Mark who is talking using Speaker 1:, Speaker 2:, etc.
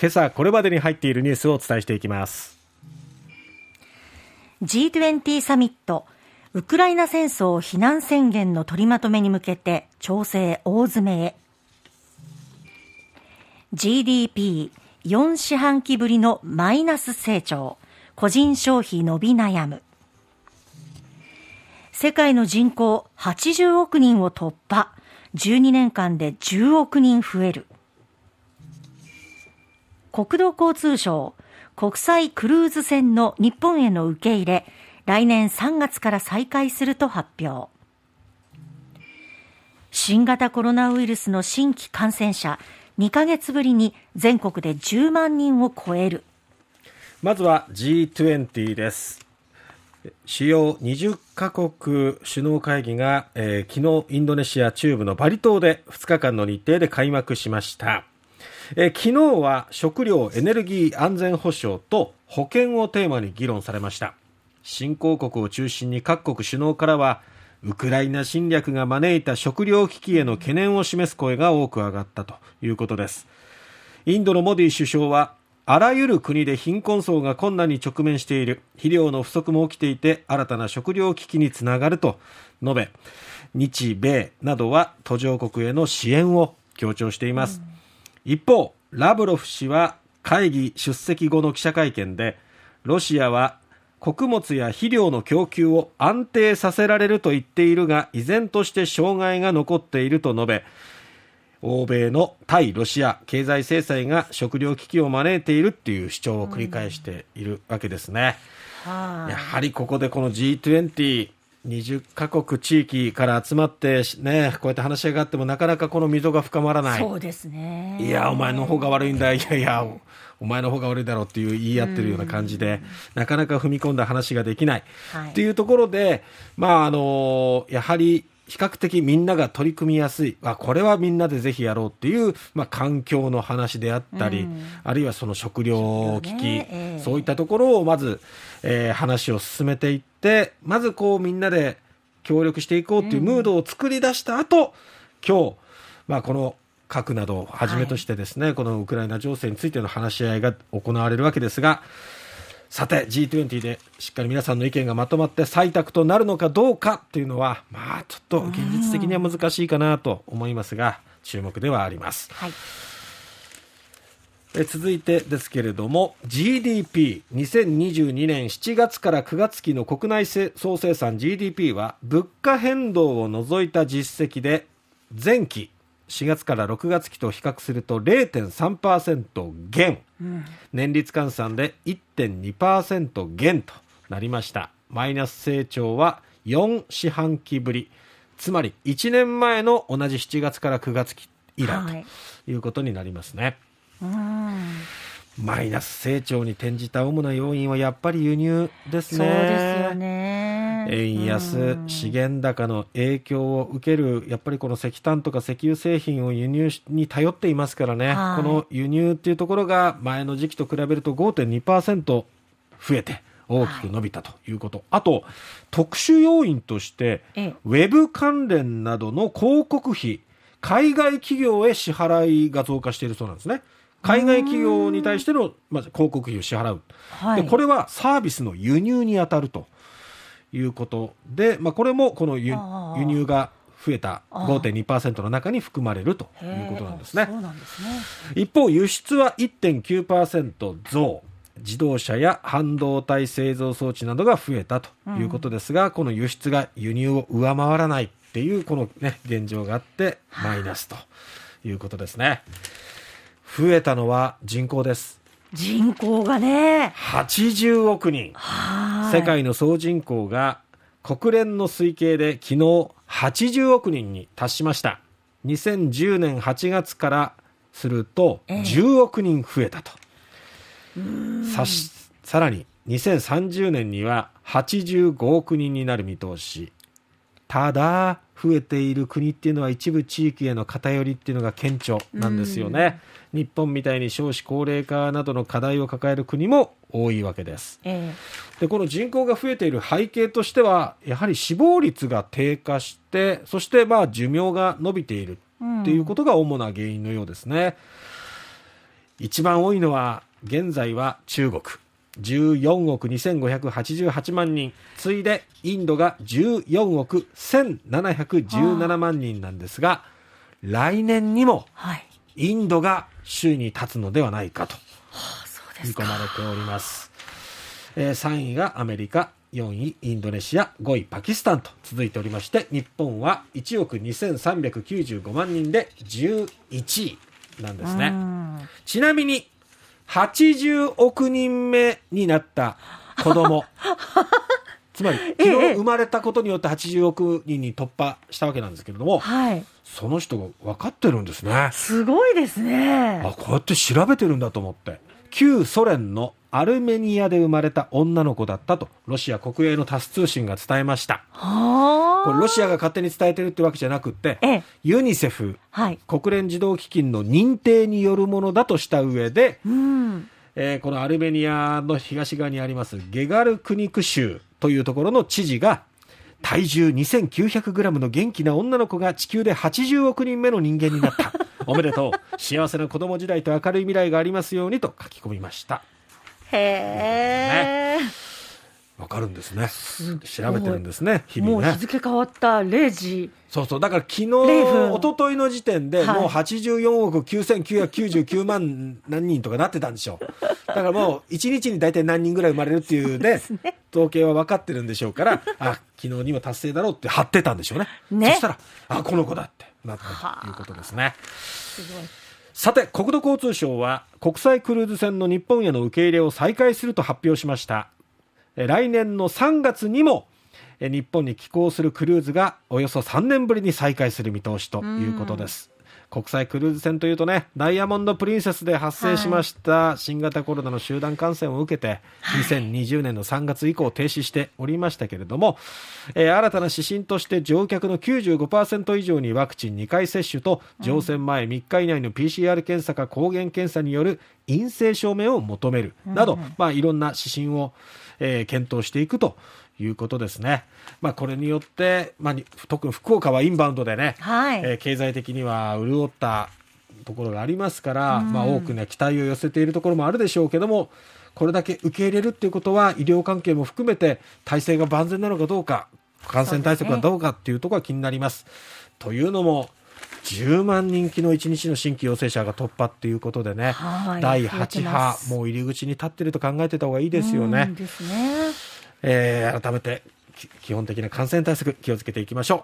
Speaker 1: 今朝これまでに入っているニュースをお伝えしていきます。
Speaker 2: G20 サミット。ウクライナ戦争非難宣言の取りまとめに向けて調整大詰めへ。GDP4 四半期ぶりのマイナス成長。個人消費伸び悩む。世界の人口80億人を突破。12年間で10億人増える。国土交通省国際クルーズ船の日本への受け入れ来年3月から再開すると発表。新型コロナウイルスの新規感染者2ヶ月ぶりに全国で10万人を超える。
Speaker 1: まずは G20 です。主要20カ国首脳会議が、えー、昨日インドネシア中部のバリ島で2日間の日程で開幕しました。え、昨日は食料・エネルギー安全保障と保健をテーマに議論されました。新興国を中心に各国首脳からはウクライナ侵略が招いた食料危機への懸念を示す声が多く上がったということです。インドのモディ首相はあらゆる国で貧困層が困難に直面している。肥料の不足も起きていて新たな食料危機につながると述べ日米などは途上国への支援を強調しています、一方ラブロフ氏は会議出席後の記者会見でロシアは穀物や肥料の供給を安定させられると言っているが依然として障害が残っていると述べ欧米の対ロシア経済制裁が食糧危機を招いているっていう主張を繰り返しているわけですね。うん、やはりここでこの G20 20カ国地域から集まってね、こうやって話し合いがあってもなかなかこの溝が深まらない。
Speaker 2: そうですね。
Speaker 1: いや、お前の方が悪いんだ。いやいや、お前の方が悪いだろうっていう言い合ってるような感じで、なかなか踏み込んだ話ができない。はい、っていうところで、まあ、あの、やはり、比較的みんなが取り組みやすい、あこれはみんなでぜひやろうっていう、まあ、環境の話であったり、うん、あるいはその食料危機、ねえー、そういったところをまず、えー、話を進めていって、まずこうみんなで協力していこうっていうムードを作り出した後、うん、今日、まあ、この核などをはじめとしてですね、はい、このウクライナ情勢についての話し合いが行われるわけですが、さて G20 でしっかり皆さんの意見がまとまって採択となるのかどうかっていうのはまあちょっと現実的には難しいかなと思いますが注目ではあります。はいえ続いてですけれども GDP2022 年7月から9月期の国内総生産 GDP は物価変動を除いた実績で前期4月から6月期と比較すると0.3%減、うん、年率換算で1.2%減となりました。マイナス成長は4四半期ぶり。つまり1年前の同じ7月から9月期以来とい。うことになりますね、はい、マイナス成長に転じた主な要因はやっぱり輸入ですね。
Speaker 2: そうですよね。
Speaker 1: 円安、資源高の影響を受ける、やっぱりこの石炭とか石油製品を輸入に頼っていますからね、はい、この輸入っていうところが前の時期と比べると5.2%増えて、大きく伸びたということ、はい、あと特殊要因として、ウェブ関連などの広告費、海外企業へ支払いが増加しているそうなんですね。海外企業に対しての、まず広告費を支払う、はい、でこれはサービスの輸入に当たるということで、まあ、これもこの輸入が増えた5.2%の中に含まれるということなんですね。すね一方、輸出は1.9%増。自動車や半導体製造装置などが増えたということですが、うん、この輸出が輸入を上回らないっていうこのね、現状があって、マイナスということですね。増えたのは人口です。
Speaker 2: 人口がね。
Speaker 1: 80億人。世界の総人口が国連の推計で昨日80億人に達しました。2010年8月からすると10億人増えたと。えー、ささらに2030年には85億人になる見通し。ただ、増えている国っていうのは一部地域への偏りっていうのが顕著なんですよね。日本みたいに少子高齢化などの課題を抱える国も多いわけです。えー、でこの人口が増えている背景としてはやはり死亡率が低下してそしてまあ寿命が伸びているっていうことが主な原因のようですね。一番多いのは現在は中国14億2588万人。次いでインドが14億1717万人なんですが来年にも
Speaker 2: はい。
Speaker 1: インドが首位に立つのではないかと。見込まれております、えー3位がアメリカ4位インドネシア5位パキスタンと続いておりまして日本は1億2395万人で11位なんですね。
Speaker 2: うん。
Speaker 1: ちなみに80億人目になった子供 つまり昨日
Speaker 2: ええ
Speaker 1: 生まれたことによって80億人に突破したわけなんですけれども
Speaker 2: はい。
Speaker 1: その人が分かってるんですね
Speaker 2: すごいですね。
Speaker 1: あこうやって調べてるんだと思って旧ソ連のアルメニアで生まれた女の子だったとロシア国営のタス通信が伝えました
Speaker 2: はあ。
Speaker 1: これロシアが勝手に伝えてるってわけじゃなくって
Speaker 2: ええ。
Speaker 1: ユニセフ
Speaker 2: はい。
Speaker 1: 国連児童基金の認定によるものだとした上で、
Speaker 2: うん。
Speaker 1: えーこのアルメニアの東側にありますゲガルクニク州というところの知事が体重2900グラムの元気な女の子が地球で80億人目の人間になった。おめでとう。幸せな子供時代と明るい未来がありますようにと書き込みました。
Speaker 2: へえ。
Speaker 1: わかるんですね。調べてるんですね。日々ね
Speaker 2: もう日。付変わった0時。
Speaker 1: そうそう。だから昨日、
Speaker 2: 0分
Speaker 1: 一昨日の時点で
Speaker 2: はい
Speaker 1: もう84億9999万何人とかなってたんでしょう。だからもう1日に大体何人ぐらい生まれるっていうね、統計は分かってるんでしょうから、あ、昨日にも達成だろうって貼ってたんでしょうね。
Speaker 2: ね
Speaker 1: そしたら、あ、この子だってなったということですね。
Speaker 2: すごい。
Speaker 1: さて、国土交通省は国際クルーズ船の日本への受け入れを再開すると発表しました。来年の3月にも日本に寄港するクルーズがおよそ3年ぶりに再開する見通しということです。国際クルーズ船というとね、ダイヤモンド・プリンセスで発生しました新型コロナの集団感染を受けて、2020年の3月以降停止しておりましたけれども、えー新たな指針として乗客の95%以上にワクチン2回接種と乗船前3日以内の PCR 検査か抗原検査による陰性証明を求めるなど、まあ、いろんな指針を、えー検討していくということですね。まあ、これによって、まあ、に特に福岡はインバウンドでね、
Speaker 2: はい。
Speaker 1: えー経済的には潤ったところがありますから、まあ、多くね期待を寄せているところもあるでしょうけどもこれだけ受け入れるっていうことは医療関係も含めて体制が万全なのかどうか感染対策はどうかっていうところが気になります。というのも10万人気の1日の新規陽性者が突破っていうことでね、
Speaker 2: はい
Speaker 1: 第
Speaker 2: 増えて
Speaker 1: 8波もう入り口に立ってると考えてた方がいいですよね。
Speaker 2: うんですね。
Speaker 1: えー改めて基本的な感染対策気をつけていきましょう。